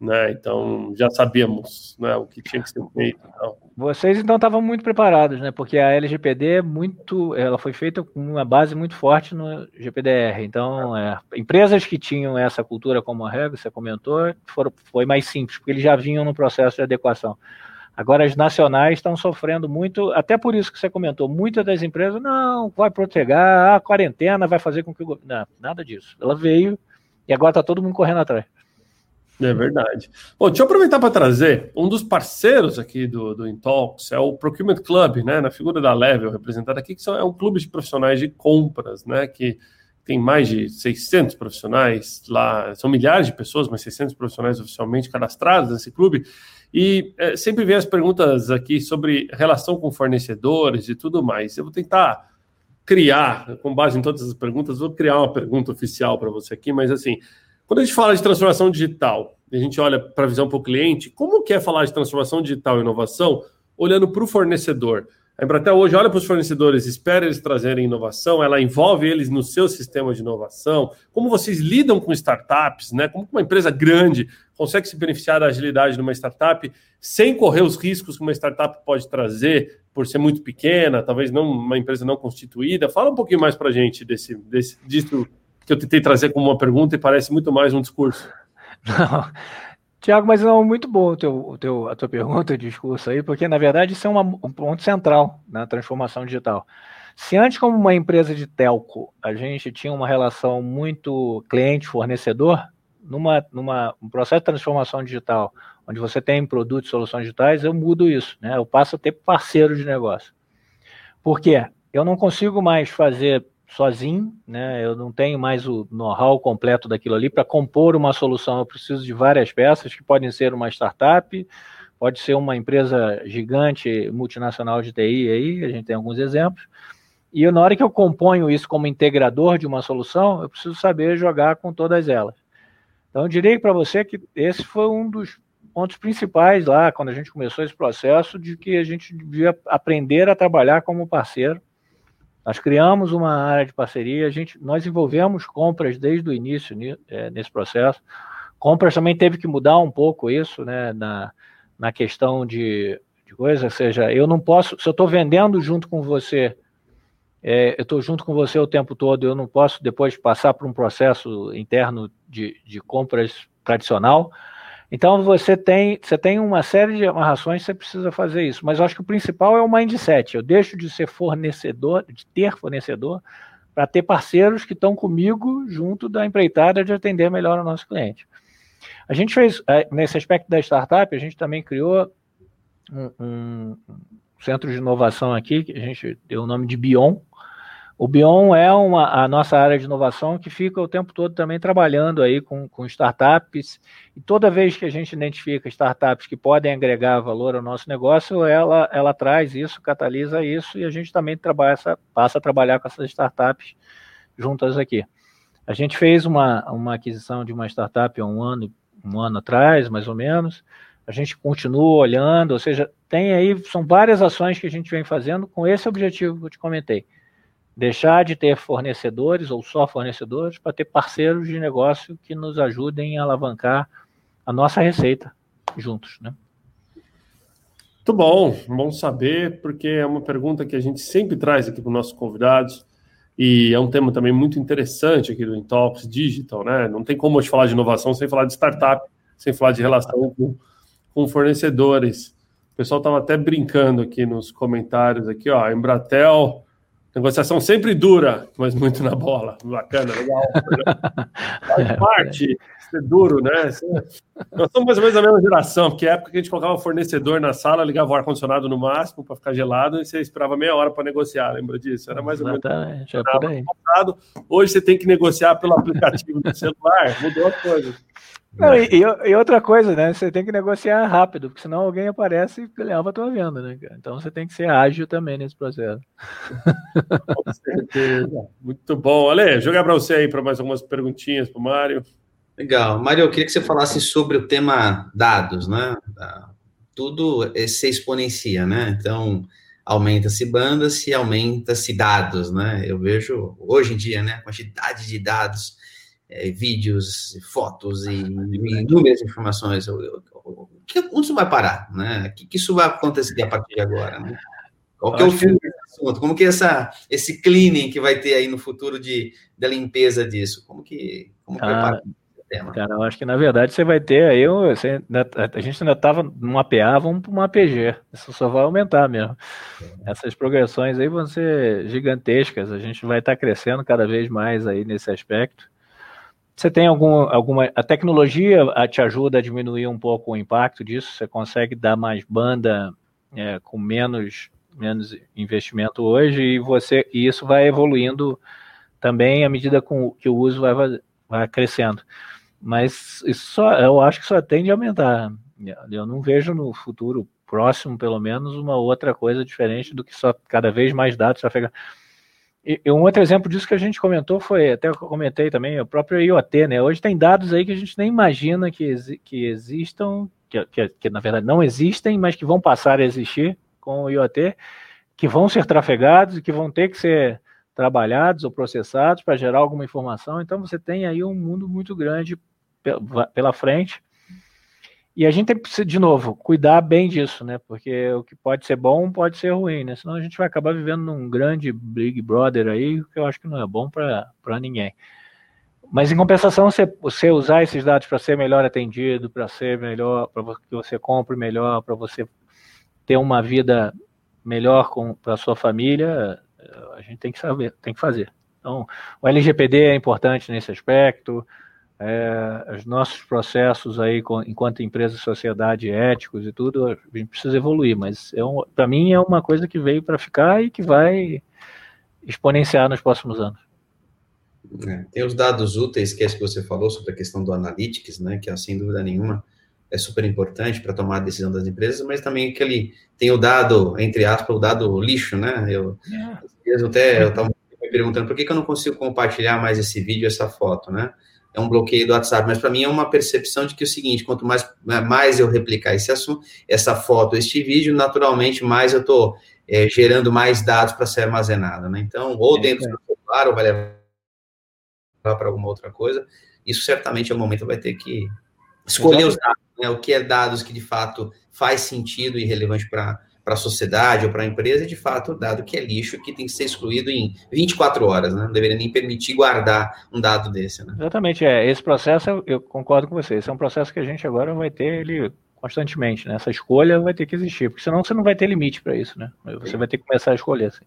né? Então já sabíamos né, o que tinha que ser feito. Então. Vocês então estavam muito preparados, né? Porque a LGPD é muito, ela foi feita com uma base muito forte no GPDR. Então, é, empresas que tinham essa cultura como a regra, você comentou, foram, foi mais simples, porque eles já vinham no processo de adequação. Agora, as nacionais estão sofrendo muito, até por isso que você comentou, muitas das empresas, não, vai proteger, a quarentena vai fazer com que o. Não, nada disso. Ela veio e agora está todo mundo correndo atrás. É verdade. Bom, deixa eu aproveitar para trazer um dos parceiros aqui do, do Intox, é o Procurement Club, né? Na figura da Level, representado aqui, que são, é um clube de profissionais de compras, né? Que tem mais de 600 profissionais lá, são milhares de pessoas, mas 600 profissionais oficialmente cadastrados nesse clube. E é, sempre vem as perguntas aqui sobre relação com fornecedores e tudo mais. Eu vou tentar criar, com base em todas as perguntas, vou criar uma pergunta oficial para você aqui, mas assim, quando a gente fala de transformação digital, a gente olha para a visão para o cliente, como que é falar de transformação digital e inovação olhando para o fornecedor? A Embratel hoje olha para os fornecedores, espera eles trazerem inovação, ela envolve eles no seu sistema de inovação. Como vocês lidam com startups, né? Como uma empresa grande consegue se beneficiar da agilidade de uma startup sem correr os riscos que uma startup pode trazer por ser muito pequena, talvez não uma empresa não constituída. Fala um pouquinho mais para a gente desse, desse, disso que eu tentei trazer como uma pergunta e parece muito mais um discurso. Não. Tiago, mas não, muito bom o teu, o teu, a tua pergunta e discurso aí, porque na verdade isso é uma, um ponto central na transformação digital. Se antes, como uma empresa de telco, a gente tinha uma relação muito cliente-fornecedor, numa, numa um processo de transformação digital, onde você tem produtos e soluções digitais, eu mudo isso, né? Eu passo a ter parceiro de negócio. Por quê? Eu não consigo mais fazer sozinho, né? Eu não tenho mais o know-how completo daquilo ali para compor uma solução. Eu preciso de várias peças que podem ser uma startup, pode ser uma empresa gigante multinacional de TI aí, a gente tem alguns exemplos. E na hora que eu componho isso como integrador de uma solução, eu preciso saber jogar com todas elas. Então, eu diria para você que esse foi um dos pontos principais lá, quando a gente começou esse processo, de que a gente devia aprender a trabalhar como parceiro nós criamos uma área de parceria, a gente, nós envolvemos compras desde o início é, nesse processo. Compras também teve que mudar um pouco isso, né, na, na questão de, de coisa, ou seja, eu não posso, se eu estou vendendo junto com você, é, eu estou junto com você o tempo todo, eu não posso depois passar por um processo interno de, de compras tradicional, então você tem, você tem uma série de amarrações você precisa fazer isso. Mas eu acho que o principal é o mindset. Eu deixo de ser fornecedor, de ter fornecedor, para ter parceiros que estão comigo junto da empreitada de atender melhor o nosso cliente. A gente fez, é, nesse aspecto da startup, a gente também criou um, um centro de inovação aqui, que a gente deu o nome de Bion, o Bion é uma, a nossa área de inovação que fica o tempo todo também trabalhando aí com, com startups. E toda vez que a gente identifica startups que podem agregar valor ao nosso negócio, ela, ela traz isso, catalisa isso, e a gente também trabalha passa a trabalhar com essas startups juntas aqui. A gente fez uma, uma aquisição de uma startup há um ano, um ano atrás, mais ou menos. A gente continua olhando, ou seja, tem aí, são várias ações que a gente vem fazendo com esse objetivo que eu te comentei deixar de ter fornecedores ou só fornecedores para ter parceiros de negócio que nos ajudem a alavancar a nossa receita juntos, né? Muito bom, bom saber, porque é uma pergunta que a gente sempre traz aqui para os nossos convidados e é um tema também muito interessante aqui do Intox Digital, né? Não tem como a gente falar de inovação sem falar de startup, sem falar de relação com, com fornecedores. O pessoal estava até brincando aqui nos comentários aqui, ó. Embratel, negociação sempre dura, mas muito na bola. Bacana, legal. Faz parte ser duro, né? Nós somos mais ou menos a mesma geração, porque é a época que a gente colocava o fornecedor na sala, ligava o ar-condicionado no máximo para ficar gelado e você esperava meia hora para negociar, lembra disso? Era mais ou menos. Exatamente, é por aí. Hoje você tem que negociar pelo aplicativo do celular, mudou a coisa. Não, e, e, outra coisa, né? Você tem que negociar rápido, porque senão alguém aparece e leva a tua venda, né? Então você tem que ser ágil também nesse processo. Com certeza. Muito bom. Ale, jogar para você aí para mais algumas perguntinhas para o Mário. Legal. Mário, eu queria que você falasse sobre o tema dados, né? Tudo se exponencia, né? Então, aumenta-se bandas e aumenta-se dados, né? Eu vejo, hoje em dia, né, a quantidade de dados, é, vídeos, fotos e inúmeras informações. Eu, eu, onde isso vai parar, né? O que, que isso vai acontecer a partir de agora, né? Qual que é o fim desse assunto? Como que essa, esse cleaning que vai ter aí no futuro de, da limpeza disso? Como que, como que ah, vai parar? tema. Cara, eu acho que na verdade você vai ter aí, você, a gente ainda estava num APA, vamos para uma APG. Isso só vai aumentar mesmo. É. Essas progressões aí vão ser gigantescas. A gente vai estar tá crescendo cada vez mais aí nesse aspecto. Você tem algum, alguma. A tecnologia te ajuda a diminuir um pouco o impacto disso. Você consegue dar mais banda é, com menos, menos investimento hoje e você e isso vai evoluindo também à medida com, que o uso vai, vai crescendo. Mas isso só, eu acho que só tende a aumentar. Eu não vejo no futuro próximo, pelo menos, uma outra coisa diferente do que só cada vez mais dados trafegando. E, e um outro exemplo disso que a gente comentou foi, até eu comentei também, o próprio IoT, né? Hoje tem dados aí que a gente nem imagina que, que existam, que, que, que na verdade não existem, mas que vão passar a existir com o IoT, que vão ser trafegados e que vão ter que ser trabalhados ou processados para gerar alguma informação. Então você tem aí um mundo muito grande pela frente. E a gente tem que, de novo, cuidar bem disso, né? Porque o que pode ser bom pode ser ruim, né? Senão a gente vai acabar vivendo num grande Big Brother aí, que eu acho que não é bom para ninguém. Mas em compensação, você, você usar esses dados para ser melhor atendido, para ser melhor, para que você compre melhor, para você ter uma vida melhor para a sua família, a gente tem que saber, tem que fazer. Então, o LGPD é importante nesse aspecto, é, os nossos processos aí, com, enquanto empresa, sociedade, éticos e tudo, a gente precisa evoluir, mas é um, para mim é uma coisa que veio para ficar e que vai exponenciar nos próximos anos. É, tem os dados úteis, que é isso que você falou sobre a questão do analytics, né, que é, sem dúvida nenhuma é super importante para tomar a decisão das empresas, mas também aquele tem o dado, entre aspas, o dado lixo, né? Eu, é. eu até eu estava me perguntando por que, que eu não consigo compartilhar mais esse vídeo, essa foto, né? É um bloqueio do WhatsApp, mas para mim é uma percepção de que é o seguinte, quanto mais, mais eu replicar esse assunto, essa foto, este vídeo, naturalmente mais eu estou é, gerando mais dados para ser armazenado, né? Então, ou dentro é. do celular, ou vai levar para alguma outra coisa, isso certamente é o momento vai ter que escolher os dados né, o que é dados que de fato faz sentido e relevante para para a sociedade ou para a empresa, de fato, dado que é lixo que tem que ser excluído em 24 horas, né? Não deveria nem permitir guardar um dado desse, né? Exatamente, é. Esse processo, eu concordo com você, esse é um processo que a gente agora vai ter ele constantemente, né? Essa escolha vai ter que existir, porque senão você não vai ter limite para isso, né? Você vai ter que começar a escolher, assim.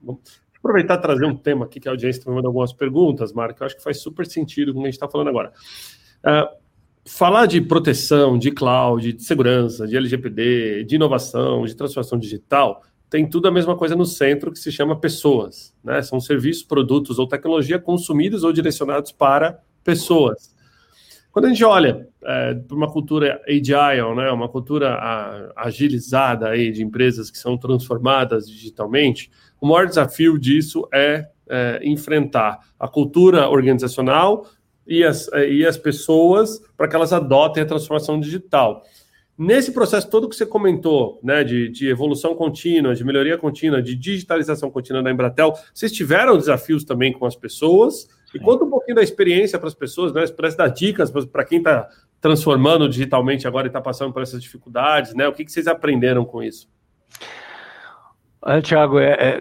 Bom, aproveitar e trazer um tema aqui que a audiência está me mandando algumas perguntas, Marco, eu acho que faz super sentido com o que a gente está falando agora. Uh, falar de proteção, de cloud, de segurança, de LGPD, de inovação, de transformação digital, tem tudo a mesma coisa no centro que se chama pessoas. Né? São serviços, produtos ou tecnologia consumidos ou direcionados para pessoas. Quando a gente olha é, para uma cultura agile, né, uma cultura a, agilizada aí de empresas que são transformadas digitalmente, o maior desafio disso é, é enfrentar a cultura organizacional e as, e as pessoas para que elas adotem a transformação digital. Nesse processo todo que você comentou, né, de, de, evolução contínua, de melhoria contínua, de digitalização contínua da Embratel, vocês tiveram desafios também com as pessoas? E conta um pouquinho da experiência para as pessoas, né? Parece dar dicas para quem está transformando digitalmente agora e está passando por essas dificuldades, né? O que, que vocês aprenderam com isso? Olha, Tiago, é, é,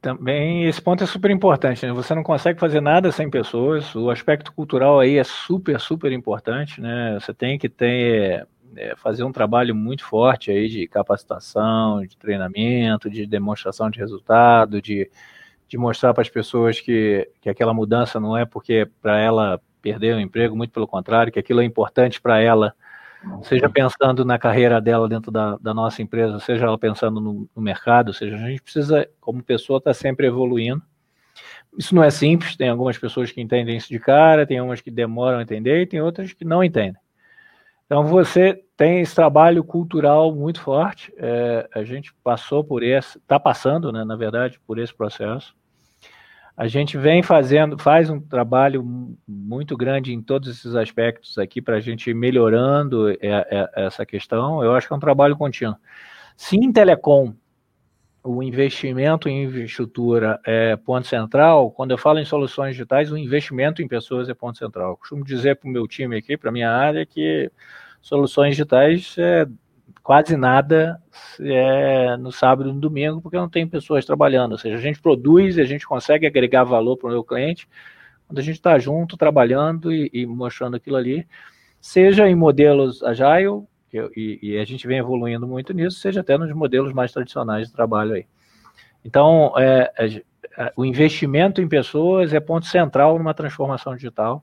também esse ponto é super importante. Né? Você não consegue fazer nada sem pessoas. O aspecto cultural aí é super, super importante. Né? Você tem que ter é, fazer um trabalho muito forte aí de capacitação, de treinamento, de demonstração de resultado, de, de mostrar para as pessoas que, que aquela mudança não é porque para ela perder o emprego, muito pelo contrário, que aquilo é importante para ela, seja pensando na carreira dela dentro da, da nossa empresa, seja ela pensando no, no mercado, seja, a gente precisa, como pessoa, estar tá sempre evoluindo. Isso não é simples, tem algumas pessoas que entendem isso de cara, tem umas que demoram a entender e tem outras que não entendem. Então você tem esse trabalho cultural muito forte. É, a gente passou por esse, está passando, né, na verdade, por esse processo. A gente vem fazendo, faz um trabalho muito grande em todos esses aspectos aqui para a gente ir melhorando essa questão. Eu acho que é um trabalho contínuo. Se em telecom o investimento em infraestrutura é ponto central, quando eu falo em soluções digitais, o investimento em pessoas é ponto central. Eu costumo dizer para o meu time aqui, para a minha área, que soluções digitais é quase nada é, no sábado e no domingo, porque não tem pessoas trabalhando. Ou seja, a gente produz e a gente consegue agregar valor para o meu cliente quando a gente está junto, trabalhando e, e, mostrando aquilo ali, seja em modelos agile, e, e, a gente vem evoluindo muito nisso, seja até nos modelos mais tradicionais de trabalho aí. Então, é, é, é o investimento em pessoas é ponto central numa transformação digital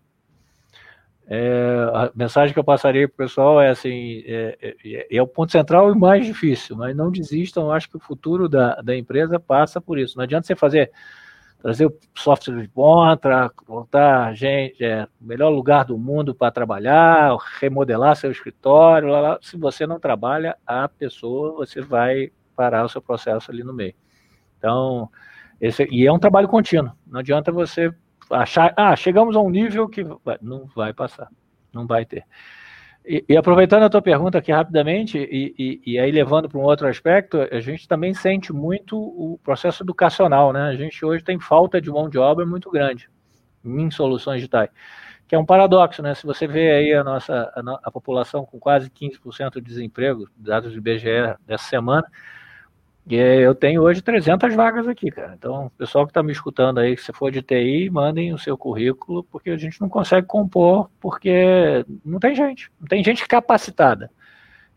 é, a mensagem que eu passaria para o pessoal é assim: é, é, é, o ponto central e mais difícil, mas não desistam. Acho que o futuro da, da empresa passa por isso. Não adianta você fazer trazer o software de ponta, montar gente, é, melhor lugar do mundo para trabalhar, remodelar seu escritório. Lá, lá. Se você não trabalha a pessoa, você vai parar o seu processo ali no meio. Então, esse, e é um trabalho contínuo. Não adianta você achar, ah, chegamos a um nível que não vai passar, não vai ter. E, e aproveitando a tua pergunta aqui rapidamente, e, e, e aí levando para um outro aspecto, a gente também sente muito o processo educacional, né? A gente hoje tem falta de mão de obra muito grande em soluções digitais, que é um paradoxo, né? Se você vê aí a nossa a, a população com quase 15% de desemprego, dados do IBGE dessa semana, e eu tenho hoje 300 vagas aqui, cara. Então, pessoal que está me escutando aí, se for de TI, mandem o seu currículo, porque a gente não consegue compor, porque não tem gente, não tem gente capacitada.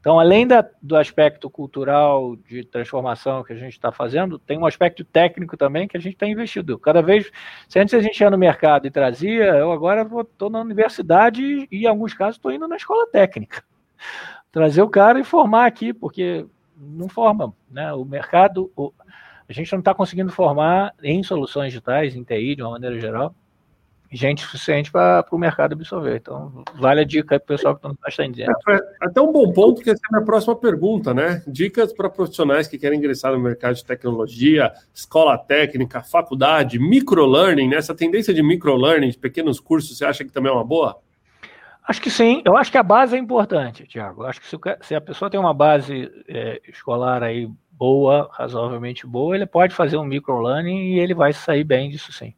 Então, além da, do aspecto cultural de transformação que a gente está fazendo, tem um aspecto técnico também que a gente está investindo. Cada vez, se antes a gente ia no mercado e trazia, eu agora estou na universidade e, em alguns casos, estou indo na escola técnica. Trazer o cara e formar aqui, porque não forma, né? O mercado, o, a gente não está conseguindo formar em soluções digitais, em TI, de uma maneira geral, gente suficiente para o mercado absorver. Então, vale a dica para o pessoal que está entendendo. É, até um bom ponto, que essa é a minha próxima pergunta, né? Dicas para profissionais que querem ingressar no mercado de tecnologia, escola técnica, faculdade, microlearning, né? Essa tendência de microlearning, de pequenos cursos, você acha que também é uma boa? Acho que sim. Eu acho que a base é importante, Tiago. Acho que se, se, a pessoa tem uma base é, escolar aí boa, razoavelmente boa, ele pode fazer um microlearning e ele vai sair bem disso sim.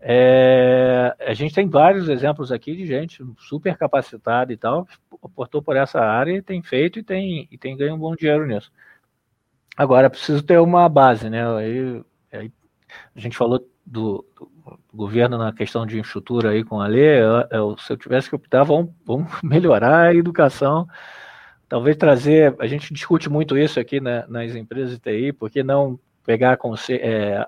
É, a gente tem vários exemplos aqui de gente super capacitada e tal, aportou por essa área e tem feito e tem, e tem ganho um bom dinheiro nisso. Agora, preciso ter uma base, né? Aí, aí a gente falou do, do governo na questão de infraestrutura aí com a lei, se eu tivesse que optar, vamos, vamos melhorar a educação, talvez trazer, a gente discute muito isso aqui né, nas empresas de TI, porque não pegar é,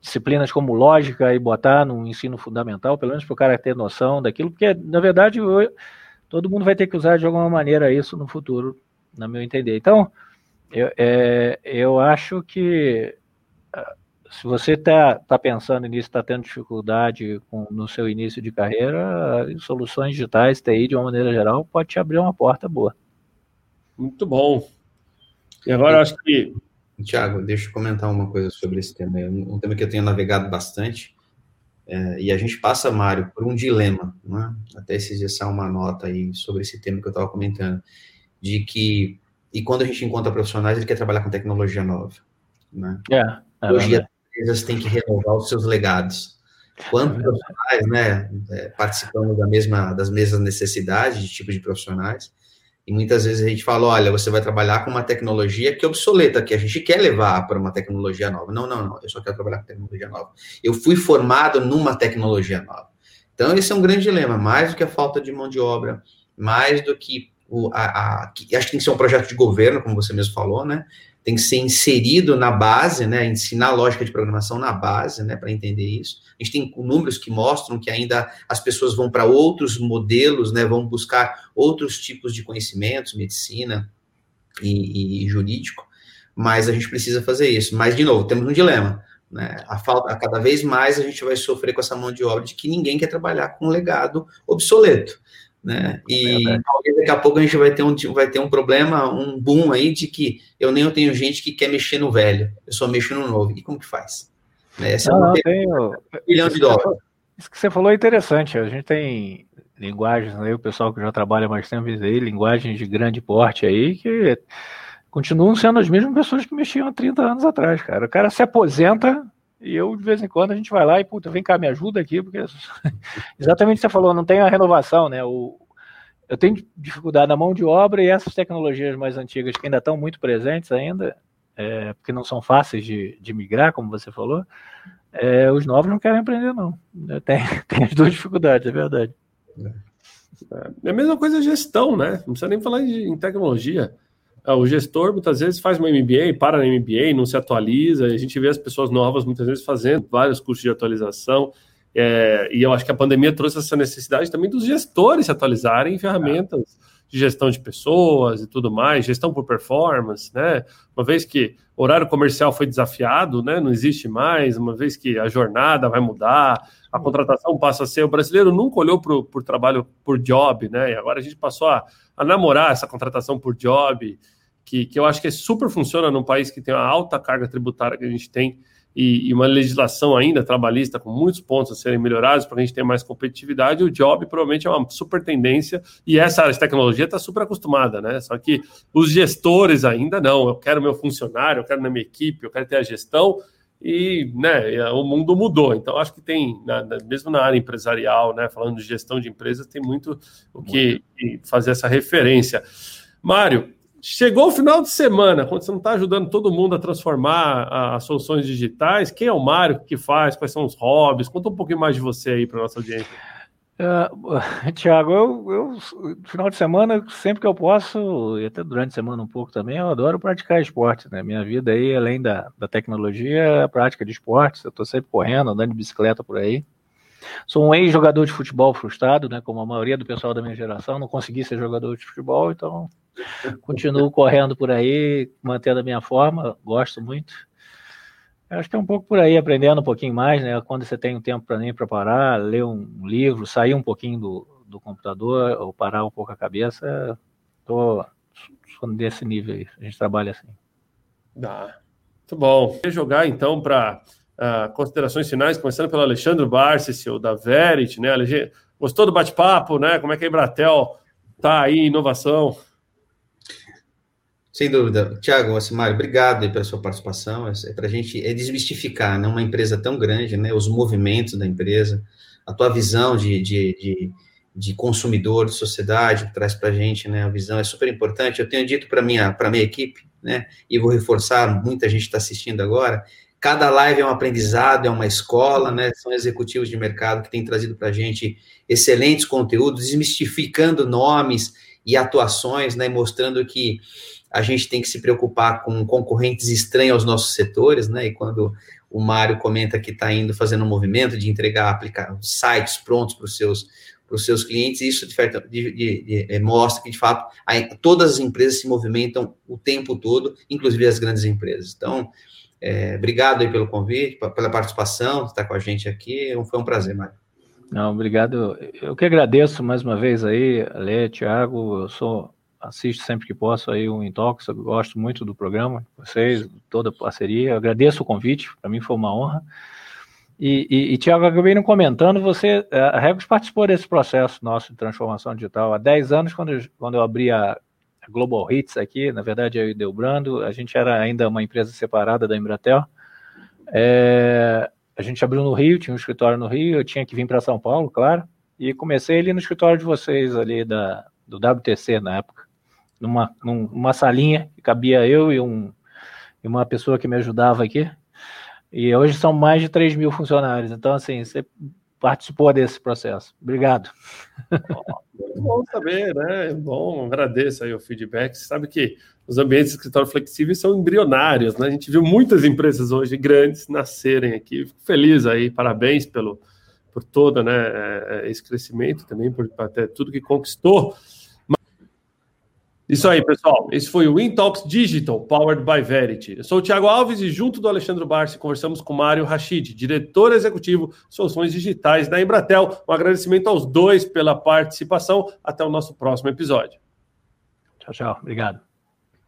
disciplinas como lógica e botar no ensino fundamental, pelo menos para o cara ter noção daquilo, porque na verdade eu, todo mundo vai ter que usar de alguma maneira isso no futuro, na meu entender. Então, eu, é, eu acho que se você está tá pensando nisso, está tendo dificuldade com, no seu início de carreira, soluções digitais, TI, de uma maneira geral, pode te abrir uma porta boa. Muito bom. E agora eu acho que. Tiago, deixa eu comentar uma coisa sobre esse tema. É um tema que eu tenho navegado bastante. É, e a gente passa, Mário, por um dilema. Né? Até esses dias uma nota aí sobre esse tema que eu estava comentando. De que. E quando a gente encontra profissionais, ele quer trabalhar com tecnologia nova. Né? É, é Hoje, empresas têm que renovar os seus legados. Quantos é profissionais, né, é, participamos da mesma, das mesmas necessidades de tipo de profissionais, e muitas vezes a gente fala, olha, você vai trabalhar com uma tecnologia que é obsoleta, que a gente quer levar para uma tecnologia nova. Não, não, não, eu só quero trabalhar com tecnologia nova. Eu fui formado numa tecnologia nova. Então, esse é um grande dilema, mais do que a falta de mão de obra, mais do que o, a, a, acho que tem que ser um projeto de governo, como você mesmo falou, né? Tem que ser inserido na base, né? Ensinar a lógica de programação na base, né? Para entender isso. A gente tem números que mostram que ainda as pessoas vão para outros modelos, né? Vão buscar outros tipos de conhecimentos, medicina e, e jurídico, mas a gente precisa fazer isso. Mas, de novo, temos um dilema. Né? A falta, cada vez mais a gente vai sofrer com essa mão de obra de que ninguém quer trabalhar com um legado obsoleto. Né? E é daqui a pouco a gente vai ter, um, vai ter um problema, um boom aí de que eu nem eu tenho gente que quer mexer no velho, eu só mexo no novo. E como que faz? Né? Essa não, é uma tenho... bilhão de dólares. Isso que você falou é interessante. A gente tem linguagens aí, o pessoal que já trabalha mais tempo aí, linguagens de grande porte aí, que continuam sendo as mesmas pessoas que mexiam há 30 anos atrás, cara. O cara se aposenta e eu, de vez em quando, a gente vai lá e, puta, vem cá, me ajuda aqui, porque exatamente o que você falou, não tem a renovação, né? O, eu tenho dificuldade na mão de obra e essas tecnologias mais antigas que ainda estão muito presentes ainda, é, porque não são fáceis de, de migrar, como você falou, é, os novos não querem aprender, não. Tem, tem as duas dificuldades, é verdade. É a mesma coisa a gestão, né? Não precisa nem falar em tecnologia. É, o gestor muitas vezes faz uma MBA, para na MBA, não se atualiza. A gente vê as pessoas novas muitas vezes fazendo vários cursos de atualização. É, e eu acho que a pandemia trouxe essa necessidade também dos gestores se atualizarem em ferramentas de gestão de pessoas e tudo mais, gestão por performance, né? Uma vez que o horário comercial foi desafiado, né? Não existe mais, uma vez que a jornada vai mudar, a contratação passa a ser. O brasileiro nunca olhou para o trabalho por job, né? E agora a gente passou a, a namorar essa contratação por job, que, que eu acho que super funciona num país que tem uma alta carga tributária que a gente tem e, e, uma legislação ainda trabalhista com muitos pontos a serem melhorados para a gente ter mais competitividade, o job provavelmente é uma super tendência e essa área de tecnologia está super acostumada, né? Só que os gestores ainda não. Eu quero meu funcionário, eu quero na minha equipe, eu quero ter a gestão e né, o mundo mudou. Então, acho que tem, na, mesmo na área empresarial, né, falando de gestão de empresas, tem muito o que fazer essa referência. Mário, Chegou o final de semana, quando você não está ajudando todo mundo a transformar as soluções digitais, quem é o Mário, o que faz, quais são os hobbies? Conta um pouquinho mais de você aí para nossa audiência. Uh, Tiago, eu, eu, final de semana, sempre que eu posso, e até durante a semana um pouco também, eu adoro praticar esporte, né? Minha vida aí, além da, da tecnologia, é a prática de esportes. Eu estou sempre correndo, andando de bicicleta por aí. Sou um ex-jogador de futebol frustrado, né? Como a maioria do pessoal da minha geração, não consegui ser jogador de futebol, então Continuo correndo por aí, mantendo a minha forma, gosto muito. Acho que é um pouco por aí, aprendendo um pouquinho mais, né? Quando você tem um tempo para nem preparar, ler um livro, sair um pouquinho do, do computador, ou parar um pouco a cabeça, tô, tô nesse nível aí. A gente trabalha assim. Ah, muito bom. Vou jogar então para uh, ah, considerações finais, começando pelo Alexandre Barces, o da Verit, né? Gostou do bate-papo, né? Como é que a Embratel tá aí, inovação? Sem dúvida. Tiago, Mário, obrigado pela sua participação. É para a gente é desmistificar né, uma empresa tão grande, né, os movimentos da empresa, a tua visão de, de, de, de consumidor, de sociedade, que traz para a gente, né, a visão é super importante. Eu tenho dito para a minha, minha equipe, né, e vou reforçar, muita gente está assistindo agora, cada live é um aprendizado, é uma escola, né, são executivos de mercado que têm trazido para a gente excelentes conteúdos, desmistificando nomes e atuações, né, mostrando que a gente tem que se preocupar com concorrentes estranhos aos nossos setores, né? E quando o Mário comenta que está indo fazendo um movimento de entregar aplicar sites prontos para os seus para os seus clientes, isso de, de, de, é, mostra que, de fato, a, todas as empresas se movimentam o tempo todo, inclusive as grandes empresas. Então, é, obrigado aí pelo convite, pela participação, estar com a gente aqui, foi um prazer, Mário. Não, obrigado. Eu que agradeço mais uma vez aí, Lê, Thiago, eu sou assisto sempre que posso aí o Intox, gosto muito do programa, vocês, toda a parceria, agradeço o convite, para mim foi uma honra. E, e, e Tiago, acabei não comentando, você, a Regos participou desse processo nosso de transformação digital há 10 anos, quando eu, quando eu abri a, Global Hits aqui, na verdade eu e Delbrando, a gente era ainda uma empresa separada da Embratel, é, a gente abriu no Rio, tinha um escritório no Rio, eu tinha que vir para São Paulo, claro, e comecei ali no escritório de vocês, ali da, do WTC na época numa, numa salinha que cabia eu e, um, e uma pessoa que me ajudava aqui. E hoje são mais de 3 mil funcionários. Então, assim, você participou desse processo. Obrigado. Oh, bom saber, né? É bom, agradeço aí o feedback. Você sabe que os ambientes de escritório flexíveis são embrionários, né? A gente viu muitas empresas hoje grandes nascerem aqui. Fico feliz aí, parabéns pelo, por todo né, é, esse crescimento também, por até tudo que conquistou. Isso aí, pessoal. Esse foi o Intalks Digital, powered by Verity. Eu sou o Thiago Alves e, junto do Alexandre Barsi, conversamos com Mário Rachid, diretor executivo soluções digitais da Embratel. Um agradecimento aos dois pela participação. Até o nosso próximo episódio. Tchau, tchau. Obrigado.